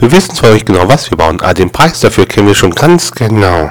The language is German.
Wir wissen zwar nicht genau, was wir bauen, aber den Preis dafür kennen wir schon ganz genau.